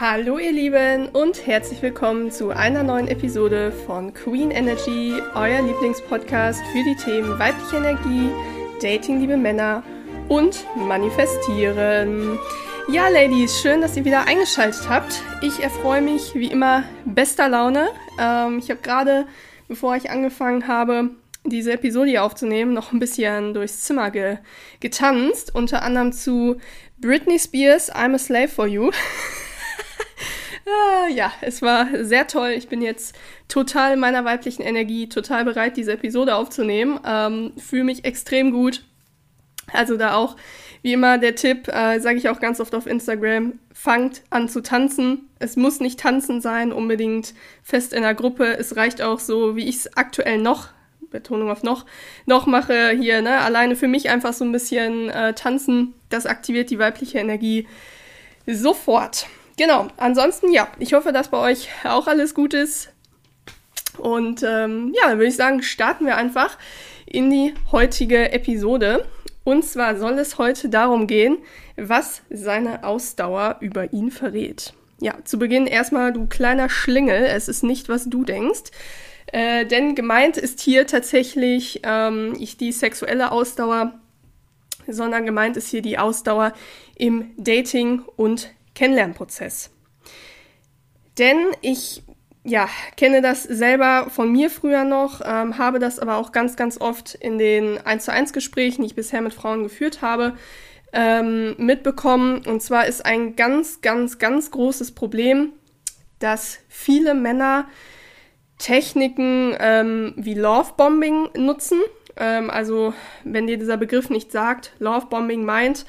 Hallo ihr Lieben und herzlich willkommen zu einer neuen Episode von Queen Energy, euer Lieblingspodcast für die Themen weibliche Energie, Dating liebe Männer und Manifestieren. Ja, Ladies, schön, dass ihr wieder eingeschaltet habt. Ich erfreue mich wie immer bester Laune. Ähm, ich habe gerade, bevor ich angefangen habe, diese Episode hier aufzunehmen, noch ein bisschen durchs Zimmer ge getanzt, unter anderem zu Britney Spears I'm a Slave for You. Ah, ja, es war sehr toll. Ich bin jetzt total in meiner weiblichen Energie, total bereit, diese Episode aufzunehmen. Ähm, Fühle mich extrem gut. Also da auch, wie immer, der Tipp, äh, sage ich auch ganz oft auf Instagram, fangt an zu tanzen. Es muss nicht tanzen sein, unbedingt fest in der Gruppe. Es reicht auch so, wie ich es aktuell noch, Betonung auf noch, noch mache hier, ne, alleine für mich einfach so ein bisschen äh, tanzen. Das aktiviert die weibliche Energie sofort. Genau, ansonsten ja, ich hoffe, dass bei euch auch alles gut ist. Und ähm, ja, dann würde ich sagen, starten wir einfach in die heutige Episode. Und zwar soll es heute darum gehen, was seine Ausdauer über ihn verrät. Ja, zu Beginn erstmal, du kleiner Schlingel, es ist nicht, was du denkst. Äh, denn gemeint ist hier tatsächlich ähm, nicht die sexuelle Ausdauer, sondern gemeint ist hier die Ausdauer im Dating und Kennenlernprozess. Denn ich ja, kenne das selber von mir früher noch, ähm, habe das aber auch ganz, ganz oft in den 1 zu 1 Gesprächen, die ich bisher mit Frauen geführt habe, ähm, mitbekommen. Und zwar ist ein ganz, ganz, ganz großes Problem, dass viele Männer Techniken ähm, wie Lovebombing nutzen. Ähm, also, wenn dir dieser Begriff nicht sagt, Lovebombing meint,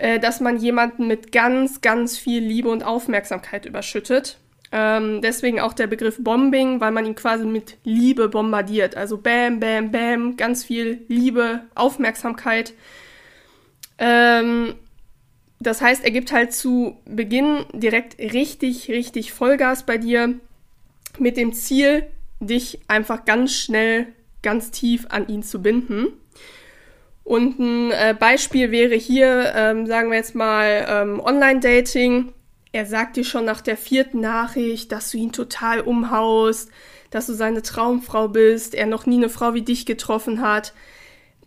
äh, dass man jemanden mit ganz, ganz viel Liebe und Aufmerksamkeit überschüttet. Ähm, deswegen auch der Begriff Bombing, weil man ihn quasi mit Liebe bombardiert. Also Bam, Bam, Bam, ganz viel Liebe, Aufmerksamkeit. Ähm, das heißt, er gibt halt zu Beginn direkt richtig, richtig Vollgas bei dir mit dem Ziel, dich einfach ganz schnell, ganz tief an ihn zu binden. Und ein äh, Beispiel wäre hier, ähm, sagen wir jetzt mal, ähm, Online-Dating. Er sagt dir schon nach der vierten Nachricht, dass du ihn total umhaust, dass du seine Traumfrau bist, er noch nie eine Frau wie dich getroffen hat,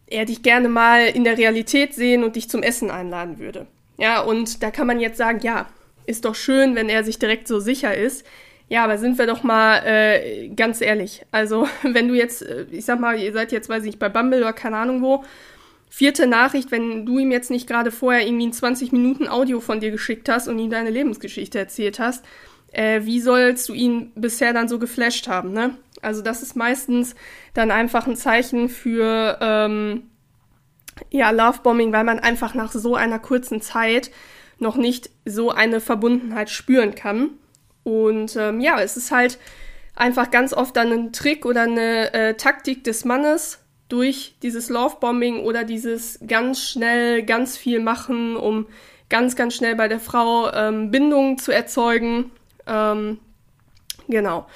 er dich gerne mal in der Realität sehen und dich zum Essen einladen würde. Ja, und da kann man jetzt sagen, ja, ist doch schön, wenn er sich direkt so sicher ist. Ja, aber sind wir doch mal äh, ganz ehrlich. Also, wenn du jetzt, äh, ich sag mal, ihr seid jetzt, weiß ich nicht, bei Bumble oder keine Ahnung wo, Vierte Nachricht, wenn du ihm jetzt nicht gerade vorher irgendwie ein 20 Minuten Audio von dir geschickt hast und ihm deine Lebensgeschichte erzählt hast, äh, wie sollst du ihn bisher dann so geflasht haben, ne? Also das ist meistens dann einfach ein Zeichen für ähm, ja, Lovebombing, weil man einfach nach so einer kurzen Zeit noch nicht so eine Verbundenheit spüren kann. Und ähm, ja, es ist halt einfach ganz oft dann ein Trick oder eine äh, Taktik des Mannes, durch dieses Lovebombing oder dieses ganz schnell ganz viel machen, um ganz, ganz schnell bei der Frau ähm, Bindungen zu erzeugen. Ähm, genau.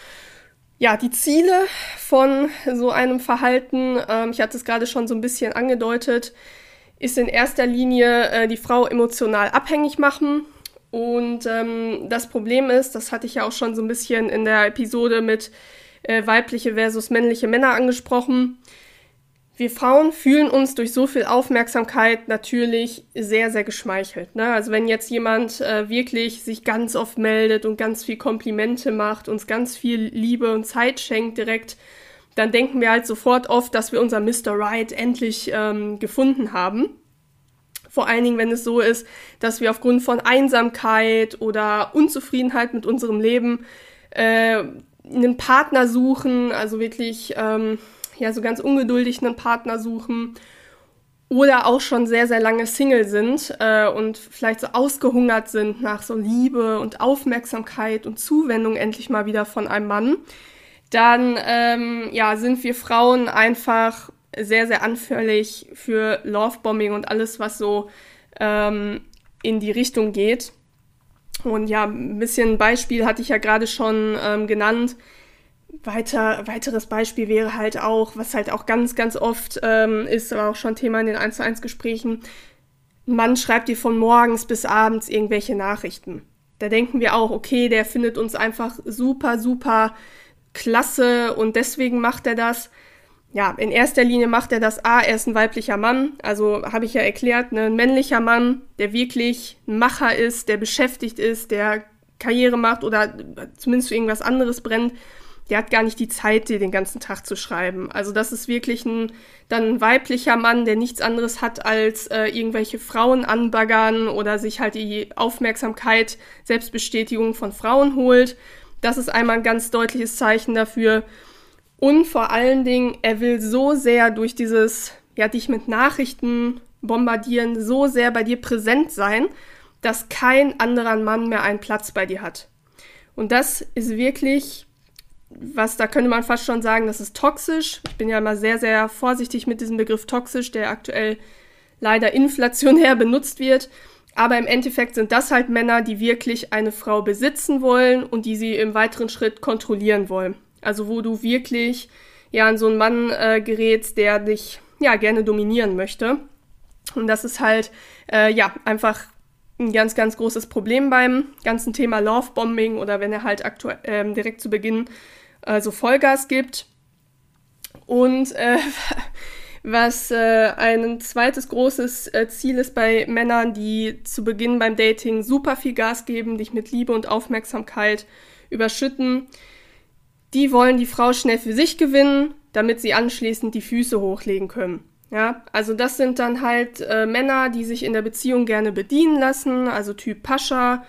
Ja, die Ziele von so einem Verhalten, ähm, ich hatte es gerade schon so ein bisschen angedeutet, ist in erster Linie äh, die Frau emotional abhängig machen. Und ähm, das Problem ist, das hatte ich ja auch schon so ein bisschen in der Episode mit äh, weibliche versus männliche Männer angesprochen wir Frauen fühlen uns durch so viel Aufmerksamkeit natürlich sehr, sehr geschmeichelt. Ne? Also wenn jetzt jemand äh, wirklich sich ganz oft meldet und ganz viel Komplimente macht, uns ganz viel Liebe und Zeit schenkt direkt, dann denken wir halt sofort oft, dass wir unser Mr. Right endlich ähm, gefunden haben. Vor allen Dingen, wenn es so ist, dass wir aufgrund von Einsamkeit oder Unzufriedenheit mit unserem Leben äh, einen Partner suchen, also wirklich ähm, ja so ganz ungeduldig einen Partner suchen oder auch schon sehr, sehr lange Single sind äh, und vielleicht so ausgehungert sind nach so Liebe und Aufmerksamkeit und Zuwendung endlich mal wieder von einem Mann, dann ähm, ja, sind wir Frauen einfach sehr, sehr anfällig für Lovebombing und alles, was so ähm, in die Richtung geht. Und ja, ein bisschen Beispiel hatte ich ja gerade schon ähm, genannt weiter, weiteres Beispiel wäre halt auch, was halt auch ganz, ganz oft ähm, ist, aber auch schon Thema in den 1 zu 1 Gesprächen, ein Mann schreibt dir von morgens bis abends irgendwelche Nachrichten. Da denken wir auch, okay, der findet uns einfach super, super klasse und deswegen macht er das. Ja, in erster Linie macht er das A, er ist ein weiblicher Mann, also habe ich ja erklärt, ne, ein männlicher Mann, der wirklich ein Macher ist, der beschäftigt ist, der Karriere macht oder zumindest für irgendwas anderes brennt, der hat gar nicht die Zeit, dir den ganzen Tag zu schreiben. Also das ist wirklich ein dann ein weiblicher Mann, der nichts anderes hat als äh, irgendwelche Frauen anbaggern oder sich halt die Aufmerksamkeit, Selbstbestätigung von Frauen holt. Das ist einmal ein ganz deutliches Zeichen dafür. Und vor allen Dingen, er will so sehr durch dieses, ja, dich mit Nachrichten bombardieren, so sehr bei dir präsent sein, dass kein anderer Mann mehr einen Platz bei dir hat. Und das ist wirklich was, da könnte man fast schon sagen, das ist toxisch. Ich bin ja immer sehr, sehr vorsichtig mit diesem Begriff toxisch, der aktuell leider inflationär benutzt wird. Aber im Endeffekt sind das halt Männer, die wirklich eine Frau besitzen wollen und die sie im weiteren Schritt kontrollieren wollen. Also wo du wirklich ja an so einen Mann äh, gerätst, der dich ja gerne dominieren möchte. Und das ist halt äh, ja einfach ein ganz, ganz großes Problem beim ganzen Thema Lovebombing oder wenn er halt aktuell ähm, direkt zu Beginn äh, so Vollgas gibt. Und äh, was äh, ein zweites großes äh, Ziel ist bei Männern, die zu Beginn beim Dating super viel Gas geben, dich mit Liebe und Aufmerksamkeit überschütten. Die wollen die Frau schnell für sich gewinnen, damit sie anschließend die Füße hochlegen können. Ja, also das sind dann halt äh, Männer, die sich in der Beziehung gerne bedienen lassen, also Typ Pascha,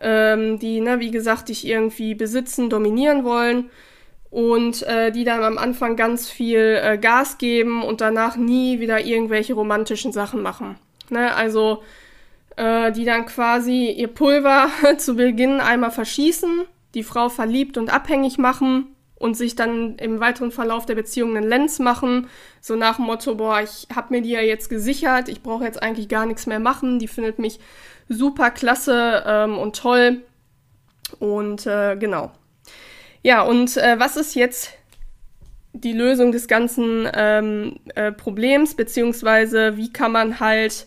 ähm, die, ne, wie gesagt, dich irgendwie besitzen, dominieren wollen und äh, die dann am Anfang ganz viel äh, Gas geben und danach nie wieder irgendwelche romantischen Sachen machen. Ne? Also äh, die dann quasi ihr Pulver zu Beginn einmal verschießen, die Frau verliebt und abhängig machen und sich dann im weiteren Verlauf der Beziehung einen Lenz machen, so nach dem Motto, boah, ich hab mir die ja jetzt gesichert, ich brauche jetzt eigentlich gar nichts mehr machen, die findet mich super klasse ähm, und toll. Und äh, genau. Ja, und äh, was ist jetzt die Lösung des ganzen ähm, äh, Problems, beziehungsweise wie kann man halt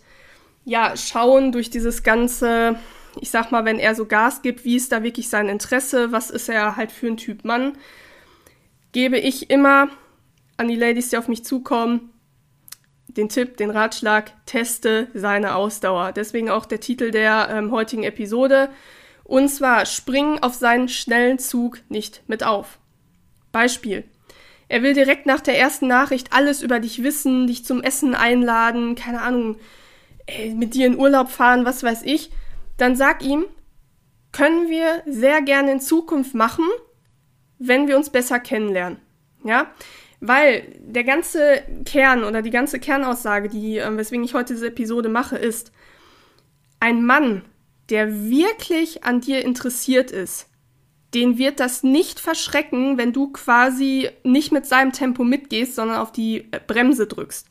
ja schauen durch dieses ganze, ich sag mal, wenn er so Gas gibt, wie ist da wirklich sein Interesse, was ist er halt für ein Typ Mann, gebe ich immer an die Ladies, die auf mich zukommen, den Tipp, den Ratschlag, teste seine Ausdauer. Deswegen auch der Titel der ähm, heutigen Episode. Und zwar spring auf seinen schnellen Zug nicht mit auf. Beispiel. Er will direkt nach der ersten Nachricht alles über dich wissen, dich zum Essen einladen, keine Ahnung, mit dir in Urlaub fahren, was weiß ich. Dann sag ihm, können wir sehr gerne in Zukunft machen, wenn wir uns besser kennenlernen. Ja? Weil der ganze Kern oder die ganze Kernaussage, die, äh, weswegen ich heute diese Episode mache, ist, ein Mann der wirklich an dir interessiert ist, den wird das nicht verschrecken, wenn du quasi nicht mit seinem Tempo mitgehst, sondern auf die äh, Bremse drückst.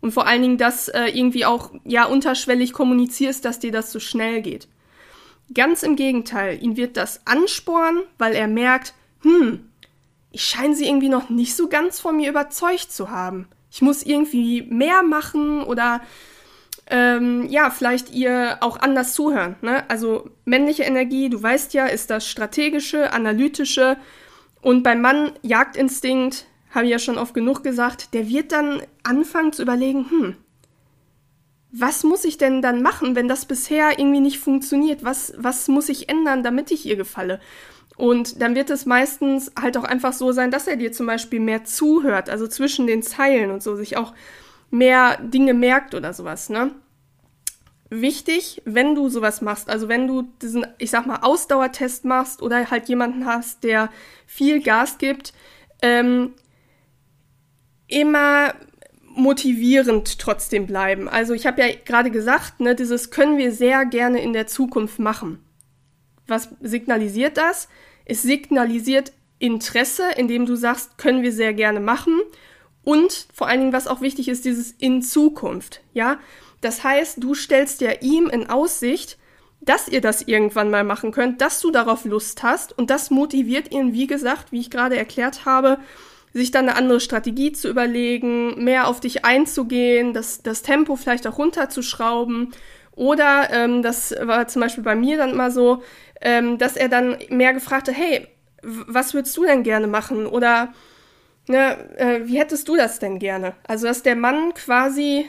Und vor allen Dingen das äh, irgendwie auch ja unterschwellig kommunizierst, dass dir das so schnell geht. Ganz im Gegenteil, ihn wird das anspornen, weil er merkt, hm, ich scheine sie irgendwie noch nicht so ganz von mir überzeugt zu haben. Ich muss irgendwie mehr machen oder ähm, ja, vielleicht ihr auch anders zuhören. Ne? Also männliche Energie, du weißt ja, ist das strategische, analytische. Und beim Mann Jagdinstinkt, habe ich ja schon oft genug gesagt, der wird dann anfangen zu überlegen, hm, was muss ich denn dann machen, wenn das bisher irgendwie nicht funktioniert? Was, was muss ich ändern, damit ich ihr gefalle? Und dann wird es meistens halt auch einfach so sein, dass er dir zum Beispiel mehr zuhört, also zwischen den Zeilen und so, sich auch mehr Dinge merkt oder sowas, ne? Wichtig, wenn du sowas machst, also wenn du diesen, ich sag mal, Ausdauertest machst oder halt jemanden hast, der viel Gas gibt, ähm, immer motivierend trotzdem bleiben. Also ich habe ja gerade gesagt, ne, dieses können wir sehr gerne in der Zukunft machen. Was signalisiert das? Es signalisiert Interesse, indem du sagst, können wir sehr gerne machen und vor allen Dingen, was auch wichtig ist, dieses in Zukunft, ja. Das heißt, du stellst ja ihm in Aussicht, dass ihr das irgendwann mal machen könnt, dass du darauf Lust hast und das motiviert ihn, wie gesagt, wie ich gerade erklärt habe, sich dann eine andere Strategie zu überlegen, mehr auf dich einzugehen, das, das Tempo vielleicht auch runterzuschrauben oder ähm, das war zum Beispiel bei mir dann immer so, ähm, dass er dann mehr gefragt hat, hey, was würdest du denn gerne machen? Oder ne, äh, wie hättest du das denn gerne? Also, dass der Mann quasi,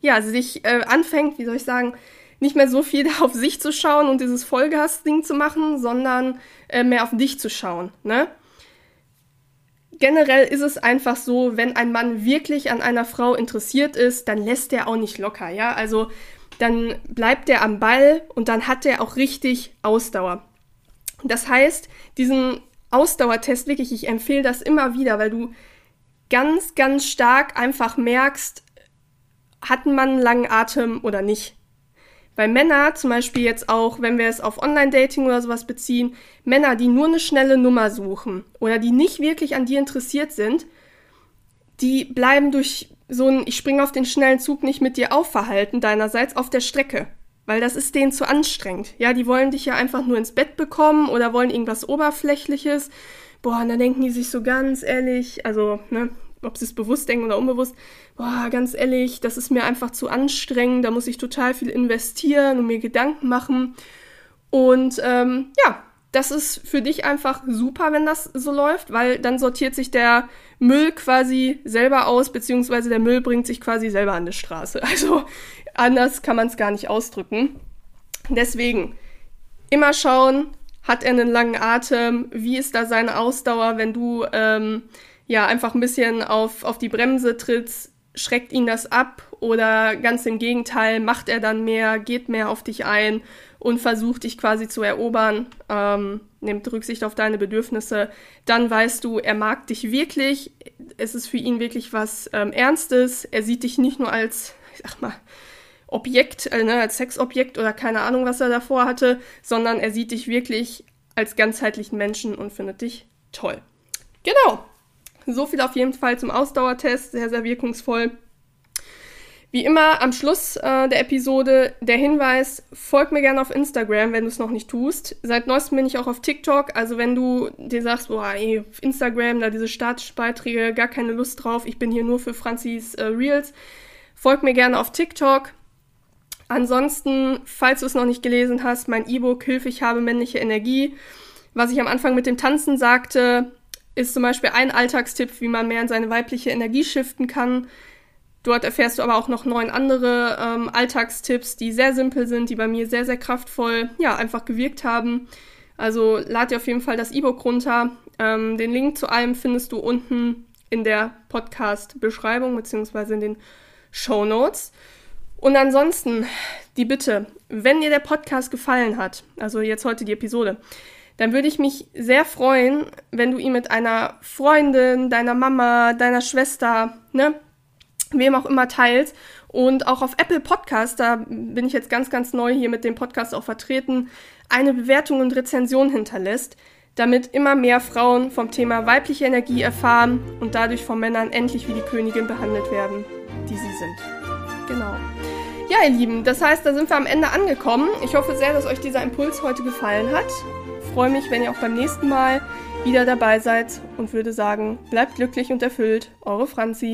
ja, sich äh, anfängt, wie soll ich sagen, nicht mehr so viel auf sich zu schauen und dieses Vollgas-Ding zu machen, sondern äh, mehr auf dich zu schauen, ne? Generell ist es einfach so, wenn ein Mann wirklich an einer Frau interessiert ist, dann lässt er auch nicht locker, ja? Also, dann bleibt er am Ball und dann hat er auch richtig Ausdauer. Das heißt, diesen Ausdauertest wirklich, ich empfehle das immer wieder, weil du ganz, ganz stark einfach merkst, hat man einen langen Atem oder nicht. Weil Männer, zum Beispiel jetzt auch, wenn wir es auf Online-Dating oder sowas beziehen, Männer, die nur eine schnelle Nummer suchen oder die nicht wirklich an dir interessiert sind, die bleiben durch so ein Ich springe auf den schnellen Zug nicht mit dir auf Verhalten deinerseits auf der Strecke. Weil das ist denen zu anstrengend. Ja, die wollen dich ja einfach nur ins Bett bekommen oder wollen irgendwas Oberflächliches. Boah, und dann denken die sich so ganz ehrlich, also, ne, ob sie es bewusst denken oder unbewusst, boah, ganz ehrlich, das ist mir einfach zu anstrengend, da muss ich total viel investieren und mir Gedanken machen. Und ähm, ja, das ist für dich einfach super, wenn das so läuft, weil dann sortiert sich der Müll quasi selber aus, beziehungsweise der Müll bringt sich quasi selber an die Straße. Also anders kann man es gar nicht ausdrücken. Deswegen immer schauen, hat er einen langen Atem, wie ist da seine Ausdauer, wenn du ähm, ja einfach ein bisschen auf, auf die Bremse trittst, schreckt ihn das ab oder ganz im Gegenteil, macht er dann mehr, geht mehr auf dich ein und versucht dich quasi zu erobern, ähm, nimmt Rücksicht auf deine Bedürfnisse, dann weißt du, er mag dich wirklich, es ist für ihn wirklich was ähm, Ernstes, er sieht dich nicht nur als, ich sag mal, Objekt, äh, ne, als Sexobjekt oder keine Ahnung, was er davor hatte, sondern er sieht dich wirklich als ganzheitlichen Menschen und findet dich toll. Genau. So viel auf jeden Fall zum Ausdauertest, sehr, sehr wirkungsvoll. Wie immer am Schluss äh, der Episode der Hinweis, folg mir gerne auf Instagram, wenn du es noch nicht tust. Seit neuestem bin ich auch auf TikTok, also wenn du dir sagst, boah, ey, Instagram, da diese statischen gar keine Lust drauf, ich bin hier nur für Franzis äh, Reels, folg mir gerne auf TikTok. Ansonsten, falls du es noch nicht gelesen hast, mein E-Book Hilfe, ich habe männliche Energie. Was ich am Anfang mit dem Tanzen sagte, ist zum Beispiel ein Alltagstipp, wie man mehr in seine weibliche Energie shiften kann. Dort erfährst du aber auch noch neun andere ähm, Alltagstipps, die sehr simpel sind, die bei mir sehr, sehr kraftvoll, ja, einfach gewirkt haben. Also lad dir auf jeden Fall das E-Book runter. Ähm, den Link zu allem findest du unten in der Podcast-Beschreibung beziehungsweise in den Show Notes. Und ansonsten die Bitte, wenn dir der Podcast gefallen hat, also jetzt heute die Episode, dann würde ich mich sehr freuen, wenn du ihn mit einer Freundin, deiner Mama, deiner Schwester, ne, wem auch immer teilst. Und auch auf Apple Podcast, da bin ich jetzt ganz, ganz neu hier mit dem Podcast auch vertreten, eine Bewertung und Rezension hinterlässt, damit immer mehr Frauen vom Thema weibliche Energie erfahren und dadurch von Männern endlich wie die Königin behandelt werden, die sie sind. Genau. Ja, ihr Lieben, das heißt, da sind wir am Ende angekommen. Ich hoffe sehr, dass euch dieser Impuls heute gefallen hat. Ich freue mich, wenn ihr auch beim nächsten Mal wieder dabei seid und würde sagen, bleibt glücklich und erfüllt. Eure Franzi.